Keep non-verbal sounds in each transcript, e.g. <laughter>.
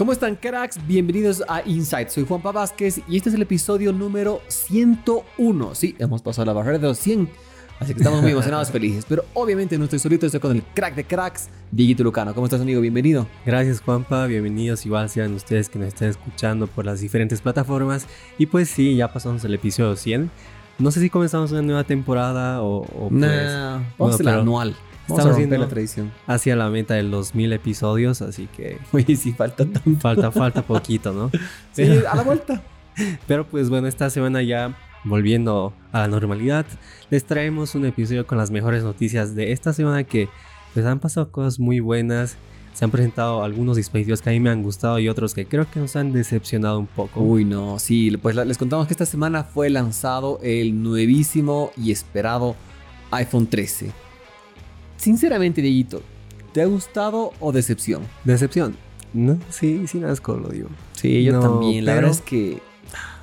¿Cómo están cracks? Bienvenidos a Insight. Soy Juanpa Vázquez y este es el episodio número 101. Sí, hemos pasado la barrera de los 100, así que estamos muy emocionados, <laughs> felices. Pero obviamente no estoy solito, estoy con el crack de cracks, Dieguito Lucano. ¿Cómo estás, amigo? Bienvenido. Gracias, Juanpa. Bienvenidos. Igual sean ustedes que nos estén escuchando por las diferentes plataformas. Y pues sí, ya pasamos el episodio 100. No sé si comenzamos una nueva temporada o, o pues, nah, vamos la anual. Estamos haciendo la tradición. Hacia la meta de los mil episodios, así que. <laughs> Uy, sí, falta tanto. Falta, falta poquito, ¿no? <laughs> sí, a la <laughs> vuelta. Pero pues bueno, esta semana ya volviendo a la normalidad, les traemos un episodio con las mejores noticias de esta semana que pues han pasado cosas muy buenas. Se han presentado algunos dispositivos que a mí me han gustado y otros que creo que nos han decepcionado un poco. Uy, no, sí, pues les contamos que esta semana fue lanzado el nuevísimo y esperado iPhone 13 Sinceramente, Dieguito, ¿te ha gustado o decepción? Decepción. No, sí, sin asco lo digo. Sí, yo también. La verdad es que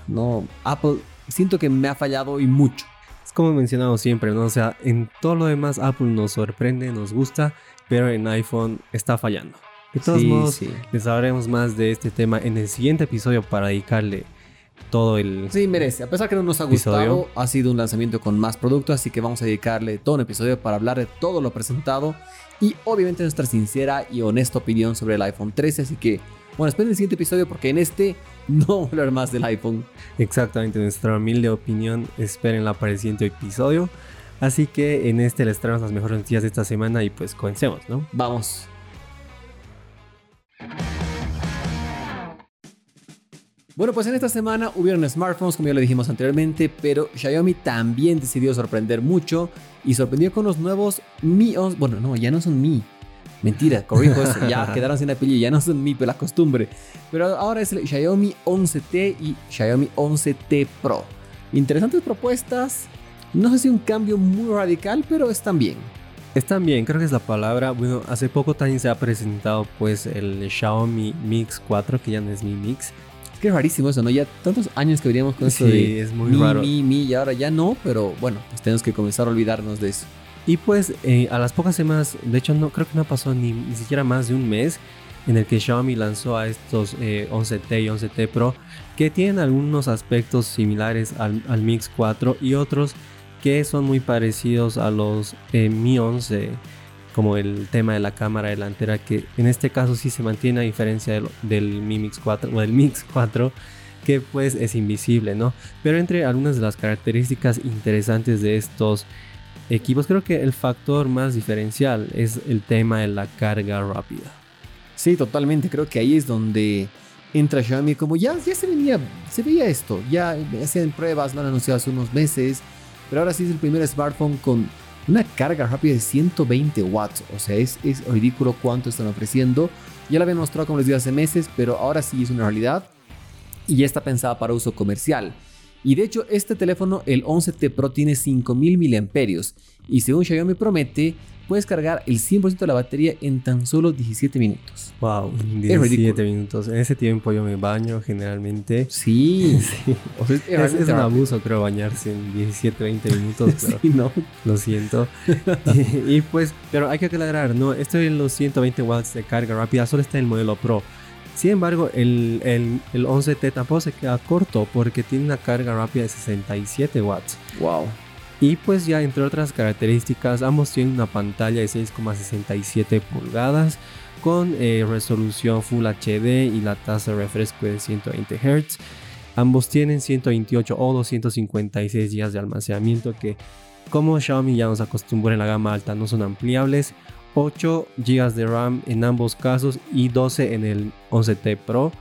no, Apple siento que me ha fallado y mucho. Es como he mencionado siempre, ¿no? O sea, en todo lo demás Apple nos sorprende, nos gusta, pero en iPhone está fallando. De todos modos, les hablaremos más de este tema en el siguiente episodio para dedicarle todo el. Sí, merece. A pesar que no nos ha gustado, ha sido un lanzamiento con más productos, así que vamos a dedicarle todo un episodio para hablar de todo lo presentado y obviamente nuestra sincera y honesta opinión sobre el iPhone 13. Así que, bueno, esperen el siguiente episodio porque en este <laughs> no vamos a hablar más del iPhone. Exactamente, nuestra humilde opinión. Esperen para el siguiente episodio. Así que en este les traemos las mejores noticias de esta semana y pues comencemos, ¿no? Vamos. Bueno, pues en esta semana hubieron smartphones, como ya lo dijimos anteriormente, pero Xiaomi también decidió sorprender mucho y sorprendió con los nuevos Mi 11. Bueno, no, ya no son Mi. Mentira, corrijo eso, ya <laughs> quedaron sin apellido, ya no son Mi, pero la costumbre. Pero ahora es el Xiaomi 11T y Xiaomi 11T Pro. Interesantes propuestas, no sé si un cambio muy radical, pero están bien. Están bien, creo que es la palabra. Bueno, hace poco también se ha presentado pues el Xiaomi Mix 4, que ya no es Mi Mix es rarísimo eso, ¿no? Ya tantos años que veníamos con eso de es muy mi, raro. mi, mi, y ahora ya no, pero bueno, pues tenemos que comenzar a olvidarnos de eso. Y pues eh, a las pocas semanas, de hecho no creo que no pasó ni, ni siquiera más de un mes en el que Xiaomi lanzó a estos 11T eh, y 11T Pro que tienen algunos aspectos similares al, al, Mix 4 y otros que son muy parecidos a los eh, Mi 11 como el tema de la cámara delantera, que en este caso sí se mantiene a diferencia del, Mi Mix 4 o del Mix 4, que pues es invisible, ¿no? Pero entre algunas de las características interesantes de estos equipos, creo que el factor más diferencial es el tema de la carga rápida. Sí, totalmente, creo que ahí es donde entra Xiaomi, como ya, ya se venía, se veía esto, ya hacían pruebas, lo han anunciado hace unos meses, pero ahora sí es el primer smartphone con una carga rápida de 120 watts. O sea, es, es ridículo cuánto están ofreciendo. Ya la había mostrado como les digo hace meses, pero ahora sí es una realidad y ya está pensada para uso comercial. Y de hecho, este teléfono, el 11T Pro, tiene 5000 mAh y según Xiaomi promete, puedes cargar el 100% de la batería en tan solo 17 minutos. Wow, 17 minutos. En ese tiempo yo me baño generalmente. <laughs> Sí, es, un abuso, creo, bañarse en 17, 20 minutos. <laughs> Pero sí, no. Lo siento. <laughs> y, pues, pero hay que aclarar, ¿no? Esto en los 120 watts de carga rápida solo está en el modelo Pro. Sin embargo, el, el, el 11T tampoco se queda corto porque tiene una carga rápida de 67 watts. Wow. Y pues ya entre otras características, ambos tienen una pantalla de 6,67 pulgadas con eh, resolución Full HD y la tasa de refresco de 120 Hz. Ambos tienen 128 o 256 GB de almacenamiento que como Xiaomi ya nos acostumbró en la gama alta no son ampliables. 8 GB de RAM en ambos casos y 12 en el 11T Pro.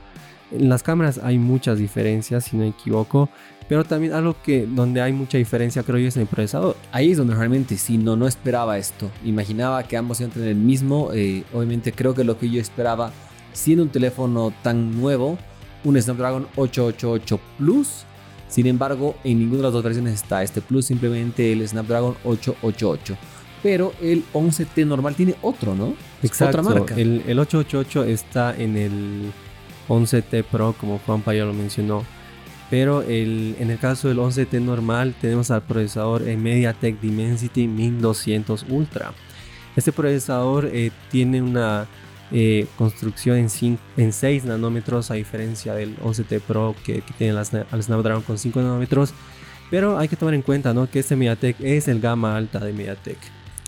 En las cámaras hay muchas diferencias si no me equivoco. Pero también algo que donde hay mucha diferencia creo yo es en el procesador. Ahí es donde realmente sí, no, no esperaba esto. Imaginaba que ambos iban a tener el mismo. Eh, obviamente creo que lo que yo esperaba, siendo un teléfono tan nuevo, un Snapdragon 888 Plus. Sin embargo, en ninguna de las dos versiones está este Plus, simplemente el Snapdragon 888. Pero el 11T normal tiene otro, ¿no? Exacto. Otra marca. El, el 888 está en el 11T Pro, como Juanpa ya lo mencionó pero en el caso del 11T normal tenemos al procesador MediaTek Dimensity 1200 Ultra. Este procesador eh, tiene una eh, construcción en, en 6 nanómetros a diferencia del 11T Pro que, tiene las, al Snapdragon con 5 nanómetros. Pero hay que tomar en cuenta ¿no? que este MediaTek es el gama alta de MediaTek.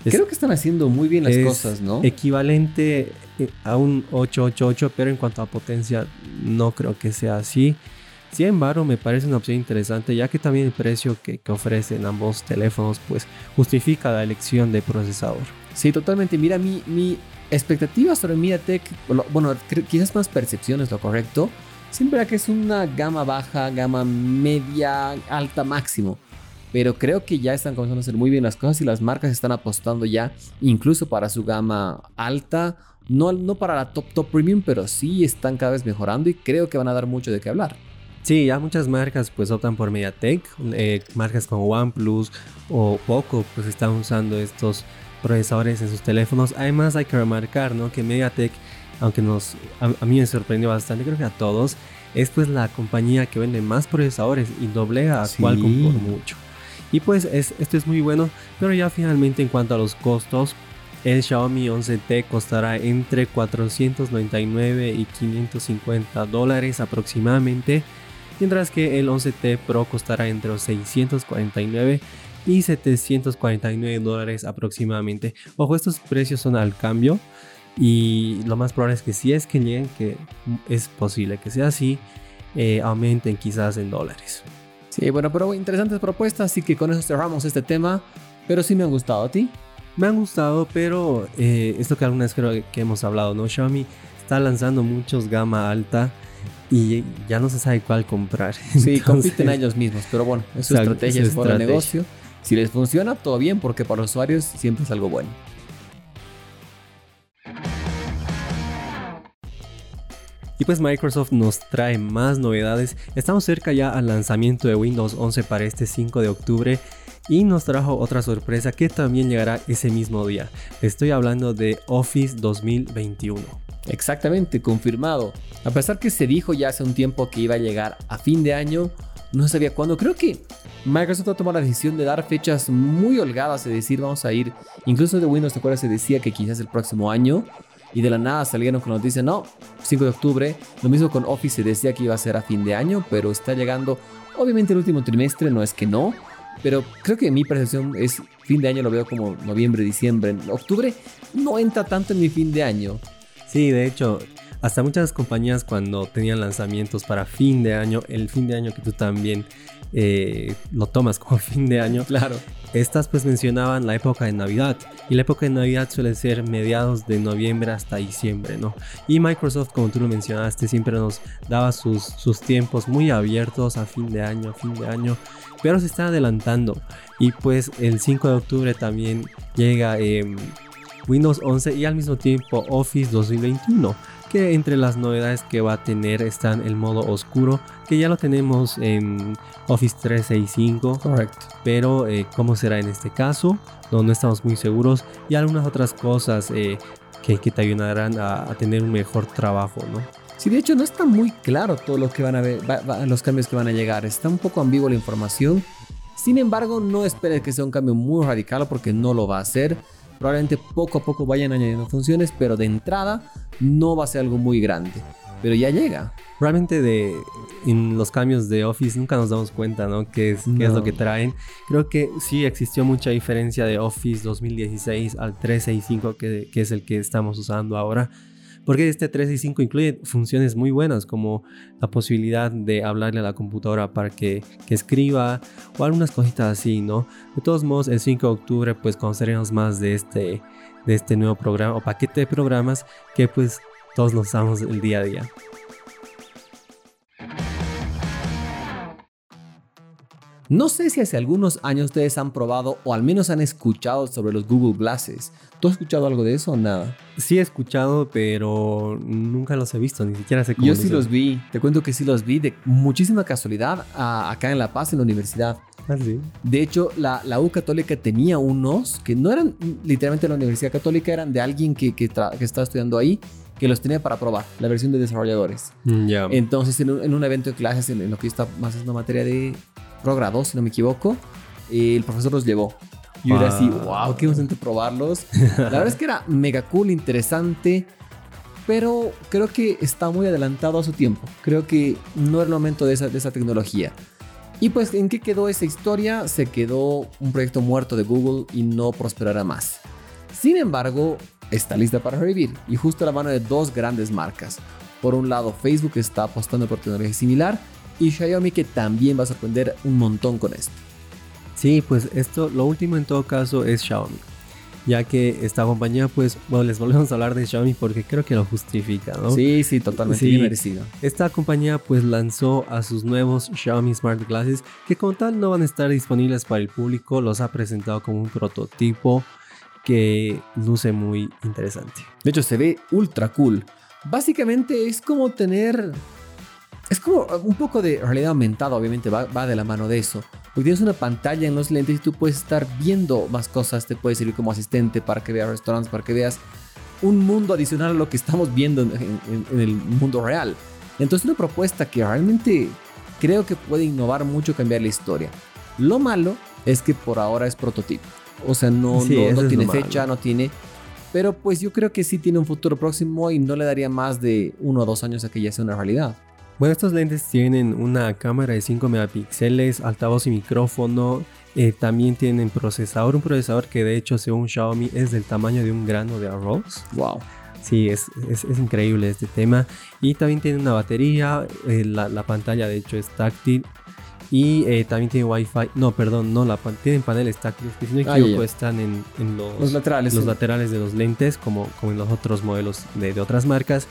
Creo que están haciendo muy bien las cosas, ¿no? Equivalente eh, a un 888, pero en cuanto a potencia no creo que sea así. Sin embargo, me parece una opción interesante, ya que también el precio que, que ofrecen ambos teléfonos pues justifica la elección de procesador. Sí, totalmente. Mira, mi, mi expectativa sobre MediaTek, bueno, quizás más percepción es lo correcto. Siempre que es una gama baja, gama media, alta, máximo. Pero creo que ya están comenzando a hacer muy bien las cosas y las marcas están apostando ya incluso para su gama alta. No, no para la top top premium, pero sí están cada vez mejorando y creo que van a dar mucho de qué hablar. Sí, ya muchas marcas pues optan por MediaTek, eh, marcas como OnePlus o Poco pues están usando estos procesadores en sus teléfonos. Además hay que remarcar ¿no? que MediaTek, aunque nos, a, mí me sorprendió bastante, creo que a todos, es pues la compañía que vende más procesadores y doblega a Qualcomm por mucho. Y pues es, esto es muy bueno, pero ya finalmente en cuanto a los costos, el Xiaomi 11T costará entre 499 y 550 dólares aproximadamente, mientras que el 11T Pro costará entre los 649 y 749 dólares aproximadamente. Ojo, estos precios son al cambio y lo más probable es que si es que lleguen, que es posible que sea así, eh, aumenten quizás en dólares. Sí, bueno, pero interesantes propuestas, así que con eso cerramos este tema, pero sí me han gustado a ti. Me han gustado, pero eh, esto que alguna vez creo que hemos hablado, ¿no? Xiaomi está lanzando muchos gama alta y ya no se sabe cuál comprar. Sí, compiten <laughs> a ellos mismos, pero bueno, es su estrategia, es el negocio. Si les funciona, todo bien, porque para los usuarios siempre es algo bueno. Y pues Microsoft nos trae más novedades. Estamos cerca ya al lanzamiento de Windows 11 para este 5 de octubre. Y nos trajo otra sorpresa que también llegará ese mismo día. Estoy hablando de Office 2021. Exactamente, confirmado. A pesar que se dijo ya hace un tiempo que iba a llegar a fin de año, no sabía cuándo. Creo que Microsoft ha tomado la decisión de dar fechas muy holgadas, de decir vamos a ir. Incluso de Windows, ¿te acuerdas? Se decía que quizás el próximo año y de la nada salieron con noticias, no, 5 de octubre. Lo mismo con Office, se decía que iba a ser a fin de año, pero está llegando, obviamente el último trimestre, no es que no, pero creo que mi percepción es fin de año lo veo como noviembre, diciembre. Octubre no entra tanto en mi fin de año. Sí, de hecho, hasta muchas compañías cuando tenían lanzamientos para fin de año, el fin de año que tú también eh, lo tomas como <laughs> fin de año. Claro. Estas pues mencionaban la época de Navidad y la época de Navidad suele ser mediados de noviembre hasta diciembre, ¿no? Y Microsoft, como tú lo mencionaste, siempre nos daba sus, sus tiempos muy abiertos a fin de año, a fin de año, pero se está adelantando y pues el 5 de octubre también llega em, Windows 11 y al mismo tiempo Office 2021 que entre las novedades que va a tener están el modo oscuro, que ya lo tenemos en Office 365. Correcto. Pero eh, cómo será en este caso, no, no estamos muy seguros. Y algunas otras cosas eh, que, que, te ayudarán a, tener un mejor trabajo, ¿no? Sí, de hecho no está muy claro todo lo que van a ver, los cambios que van a llegar. Está un poco ambiguo la información. Sin embargo, no esperes que sea un cambio muy radical porque no lo va a hacer. Probablemente poco a poco vayan añadiendo funciones, pero de entrada no va a ser algo muy grande. Pero ya llega. Realmente de en los cambios de Office nunca nos damos cuenta, ¿no? ¿Qué es, qué es lo que traen? Creo que sí existió mucha diferencia de Office 2016 al 365, que, que es el que estamos usando ahora. Porque este 365 incluye funciones muy buenas como la posibilidad de hablarle a la computadora para que, que escriba o algunas cositas así, ¿no? De todos modos, el 5 de octubre pues conoceremos más de este, de este nuevo programa o paquete de programas que pues todos los usamos el día a día. No sé si hace algunos años ustedes han probado o al menos han escuchado sobre los Google Glasses. ¿Tú has escuchado algo de eso o nada? Sí he escuchado, pero nunca los he visto, ni siquiera sé cómo. Yo sí los vi, te cuento que sí los vi de muchísima casualidad acá en La Paz, en la universidad. Ah, sí. De hecho, la, la, U Católica tenía unos que no eran literalmente de la Universidad Católica, eran de alguien que, que, que estaba estudiando ahí que los tenía para probar, la versión de desarrolladores. Mm, Entonces, en un, evento de clases, en, lo que está más es una materia de progrado, si no me equivoco, el profesor los llevó. Y yo era así, wow, qué emocionante probarlos. La verdad es que era mega cool, interesante. pero creo que está muy adelantado a su tiempo. Creo que no es el momento de esa, de esa tecnología. Y pues, ¿en qué quedó esa historia? Se quedó un proyecto muerto de Google y no prosperará más. Sin embargo, está lista para revivir y justo a la mano de dos grandes marcas. Por un lado, Facebook está apostando por tecnología similar y Xiaomi que también va a sorprender un montón con esto. Sí, pues esto, lo último en todo caso es Xiaomi. Ya que esta compañía, pues, bueno, les volvemos a hablar de Xiaomi porque creo que lo justifica, ¿no? Sí, sí, totalmente bien merecido. Esta compañía, pues, lanzó a sus nuevos Xiaomi Smart Glasses que como tal no van a estar disponibles para el público. Los ha presentado como un prototipo que luce muy interesante. De hecho, se ve ultra cool. Básicamente es como tener... Es como un poco de realidad aumentada, obviamente va, va de la mano de eso. Porque tienes una pantalla en los lentes y tú puedes estar viendo más cosas, te puede servir como asistente para que veas restaurantes, para que veas un mundo adicional a lo que estamos viendo en, en el mundo real. Entonces una propuesta que realmente creo que puede innovar mucho, cambiar la historia. Lo malo es que por ahora es prototipo. O sea, no, Sí, no, tiene malo. fecha, no tiene... Pero pues yo creo que sí tiene un futuro próximo y no le daría más de uno o dos años a que ya sea una realidad. Bueno, estos lentes tienen una cámara de 5 megapíxeles, altavoz y micrófono. eh, también tienen procesador, un procesador que de hecho según Xiaomi es del tamaño de un grano de arroz. Wow. Sí, es, es, es increíble este tema. Y también tiene una batería, eh, la, la pantalla de hecho es táctil. Y eh, también tiene Wi-Fi. No, perdón, no, la tienen paneles táctiles que si no me equivoco están en, en los, Los laterales. los sí. laterales de los lentes, como, como en los otros modelos de, de otras marcas.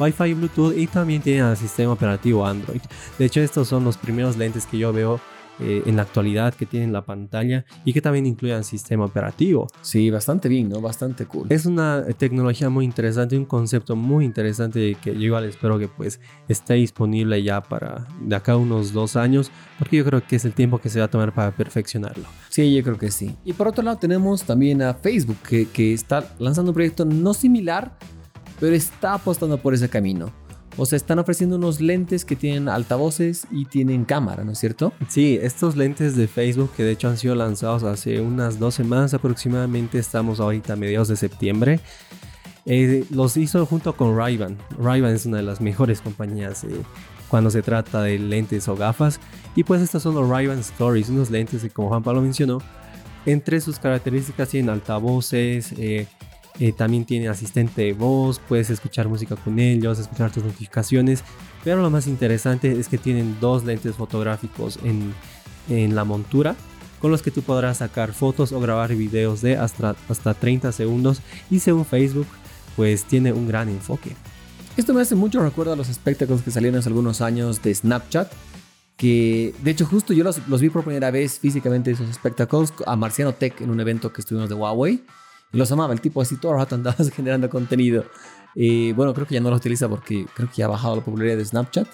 Wi-Fi y Bluetooth y también tienen el sistema operativo Android. De hecho, estos son los primeros lentes que yo veo eh, en la actualidad que tienen la pantalla y que también incluyan sistema operativo. Sí, bastante bien, ¿no? Bastante cool. Es una tecnología muy interesante, un concepto muy interesante que yo igual espero que pues esté disponible ya para de acá a unos dos años, porque yo creo que es el tiempo que se va a tomar para perfeccionarlo. Sí, yo creo que sí. Y por otro lado tenemos también a Facebook, que, que está lanzando un proyecto no similar, pero está apostando por ese camino. O sea, están ofreciendo unos lentes que tienen altavoces y tienen cámara, ¿no es cierto? Sí, estos lentes de Facebook que de hecho han sido lanzados hace unas dos semanas aproximadamente, estamos ahorita a mediados de septiembre. eh, los hizo junto con Ray-Ban. Ray-Ban es una de las mejores compañías eh, cuando se trata de lentes o gafas. Y pues estos son los Ray-Ban Stories, unos lentes que como Juan Pablo mencionó, entre sus características tienen altavoces, eh, eh, también tiene asistente de voz, puedes escuchar música con ellos, escuchar tus notificaciones. Pero lo más interesante es que tienen dos lentes fotográficos en, en la montura con los que tú podrás sacar fotos o grabar videos de hasta, hasta 30 segundos y según Facebook pues tiene un gran enfoque. Esto me hace mucho recuerdo a los espectáculos que salieron hace algunos años de Snapchat. Que de hecho, justo yo los, los vi por primera vez físicamente esos espectáculos a Marciano Tech en un evento que estuvimos de Huawei. Los amaba, el tipo así todo el rato andaba <laughs> generando contenido. Eh, bueno, creo que ya no lo utiliza porque creo que ya ha bajado la popularidad de Snapchat.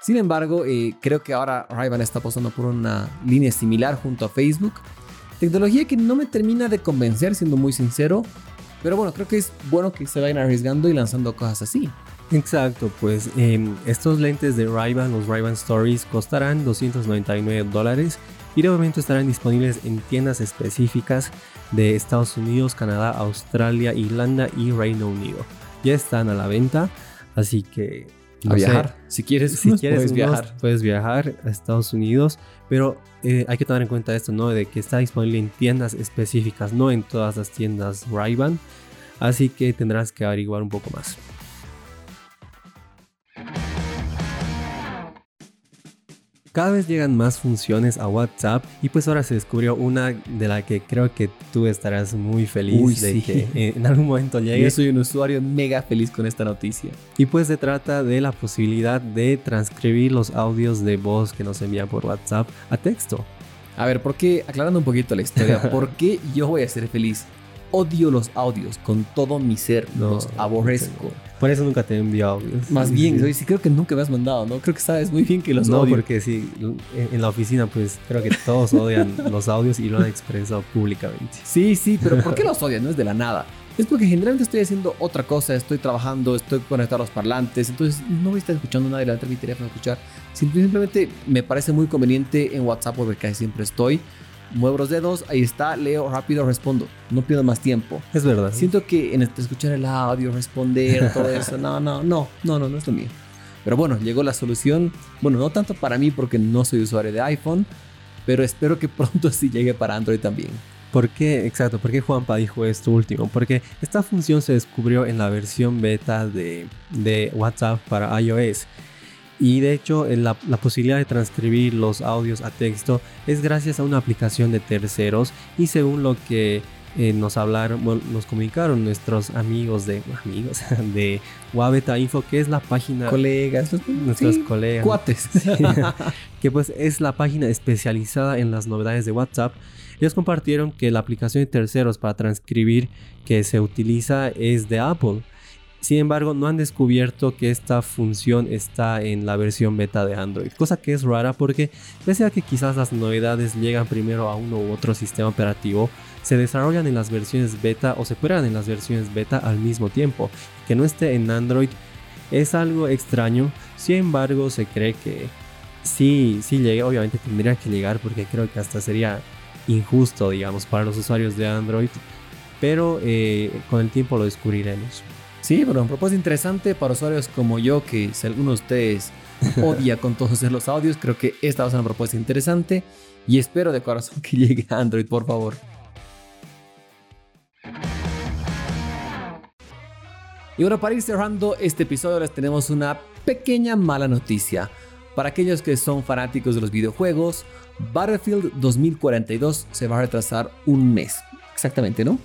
Sin embargo, eh, creo que ahora Ray-Ban está apostando por una línea similar junto a Facebook. Tecnología que no me termina de convencer, siendo muy sincero. Pero bueno, creo que es bueno que se vayan arriesgando y lanzando cosas así. Exacto, pues em, estos lentes de Ray-Ban, los Ray-Ban Stories, costarán 299 dólares y de momento estarán disponibles en tiendas específicas de Estados Unidos, Canadá, Australia, Irlanda y Reino Unido. Ya están a la venta, así que A sé, viajar. Si quieres, si unos quieres puedes viajar. puedes viajar a Estados Unidos, pero eh, hay que tomar en cuenta esto, ¿no? De que está disponible en tiendas específicas, no en todas las tiendas Ray-Ban, así que tendrás que averiguar un poco más. Cada vez llegan más funciones a WhatsApp y pues ahora se descubrió una de la que creo que tú estarás muy feliz Uy, de sí. que <laughs> en algún momento llegue. Yo soy un usuario mega feliz con esta noticia. Y pues se trata de la posibilidad de transcribir los audios de voz que nos envían por WhatsApp a texto. A ver, ¿por qué? Aclarando un poquito la historia, <laughs> ¿por qué yo voy a ser feliz? Odio los audios con todo mi ser, No, los aborrezco. Por eso nunca te envío audios. Más Sí, bien, sí. oye, sí creo que nunca me has mandado, ¿no? Creo que sabes muy bien que los no, odio. porque sí, en, la oficina pues creo que todos odian <laughs> los audios y lo han expresado públicamente. Sí, sí, pero ¿por qué los odias? No es de la nada. Es porque generalmente estoy haciendo otra cosa, estoy trabajando, estoy conectado a los parlantes, entonces no voy a estar escuchando nada y levantar mi teléfono a escuchar. Simplemente me parece muy conveniente en WhatsApp porque casi siempre estoy. Muevo los dedos, ahí está, leo, rápido, respondo. No pierdo más tiempo. Es verdad. Siento que en escuchar el audio, responder, todo <laughs> eso, no, no, no, no, no, no es lo mío. Pero bueno, llegó la solución. Bueno, no tanto para mí porque no soy usuario de iPhone, pero espero que pronto sí llegue para Android también. ¿Por qué? Exacto, ¿por qué Juanpa dijo esto último? Porque esta función se descubrió en la versión beta de, de WhatsApp para iOS. Y de hecho, la, la, posibilidad de transcribir los audios a texto es gracias a una aplicación de terceros. Y según lo que eh, nos hablaron, bueno, nos comunicaron nuestros amigos de <laughs> amigos <laughs> de Wabeta Info, que es la página. Colegas, nuestros colegas. Cuates. <laughs> que pues es la página especializada en las novedades de WhatsApp. Ellos compartieron que la aplicación de terceros para transcribir que se utiliza es de Apple. Sin embargo, no han descubierto que esta función está en la versión beta de Android, cosa que es rara porque pese a que quizás las novedades llegan primero a uno u otro sistema operativo, se desarrollan en las versiones beta o se prueban en las versiones beta al mismo tiempo. Que no esté en Android es algo extraño, sin embargo se cree que sí, sí llega, obviamente tendría que llegar porque creo que hasta sería injusto, digamos, para los usuarios de Android, pero eh, con el tiempo lo descubriremos. Sí, pero un propósito interesante para usuarios como yo, que si alguno de ustedes <laughs> odia con todos los audios, creo que esta va a ser una propuesta interesante y espero de corazón que llegue a Android, por favor. Y bueno, para ir cerrando este episodio les tenemos una pequeña mala noticia. Para aquellos que son fanáticos de los videojuegos, Battlefield 2042 se va a retrasar un mes. Exactamente, ¿no?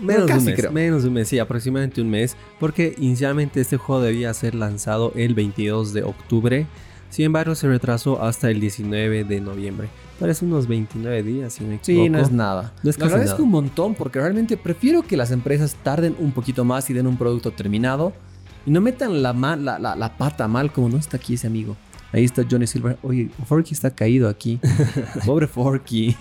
Menos de un mes, menos de un mes, sí, aproximadamente un mes, porque inicialmente este juego debía ser lanzado el 22 de octubre, sin embargo se retrasó hasta el 19 de noviembre. Parece unos 29 días, si me Sí, no es nada. No es Lo agradezco un montón porque realmente prefiero que las empresas tarden un poquito más y den un producto terminado y no metan la, la, la, la pata mal como no está aquí ese amigo. Ahí está Johnny Silver. Oye, Forky está caído aquí. <laughs> Pobre Forky.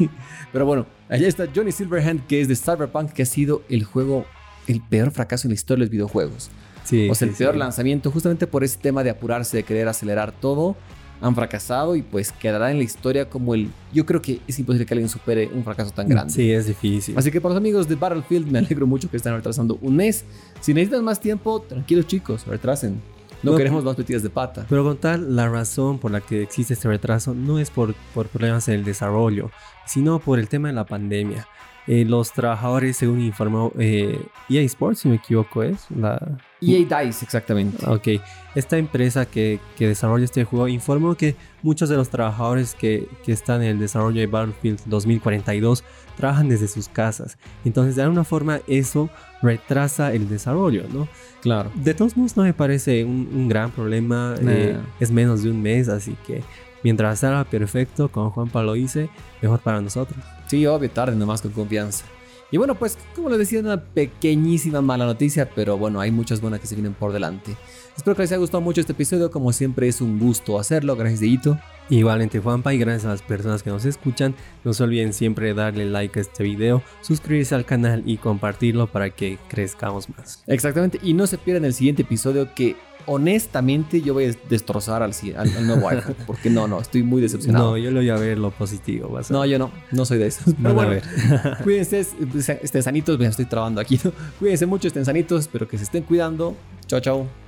Pero bueno, allá está Johnny Silverhand, que es de Cyberpunk, que ha sido el juego, el peor fracaso en la historia de los videojuegos. Sí, o sea, el peor lanzamiento, justamente por ese tema de apurarse, de querer acelerar todo. Han fracasado y pues quedará en la historia como el. Yo creo que es imposible que alguien supere un fracaso tan grande. Sí, es difícil. Así que para los amigos de Battlefield, me alegro mucho que estén retrasando un mes. Si necesitan más tiempo, tranquilos chicos, retrasen. No, queremos más metidas de pata. Pero con tal, la razón por la que existe este retraso no es por, por problemas en el desarrollo, sino por el tema de la pandemia. Eh, los trabajadores, según informó EA eh, e Sports, si me equivoco, es la... EA Dice, exactamente. Ok. Esta empresa que, que, desarrolla este juego informó que muchos de los trabajadores que, que, están en el desarrollo de Battlefield 2042 trabajan desde sus casas. Entonces, de alguna forma, eso retrasa el desarrollo, ¿no? Claro. De todos modos, no me parece un, un gran problema. Eh, es menos de un mes, así que mientras sea perfecto, como Juanpa lo dice, mejor para nosotros. Sí, obvio, tarde nomás con confianza. Y bueno, pues como les decía, una pequeñísima mala noticia, pero bueno, hay muchas buenas que se vienen por delante. Espero que les haya gustado mucho este episodio, como siempre es un gusto hacerlo, gracias Deito. Igualmente Juanpa y gracias a las personas que nos escuchan, no se olviden siempre darle like a este video, suscribirse al canal y compartirlo para que crezcamos más. Exactamente, y no se pierdan el siguiente episodio que honestamente yo voy a destrozar al, al, nuevo iPhone. Porque no, no, estoy muy decepcionado. No, yo lo voy a ver lo positivo. no, yo no, no soy de esos. <laughs> Pero bueno, a ver. <laughs> cuídense, estén sanitos, me estoy trabando aquí. Cuídense mucho, estén sanitos, espero que se estén cuidando. Chao, chao.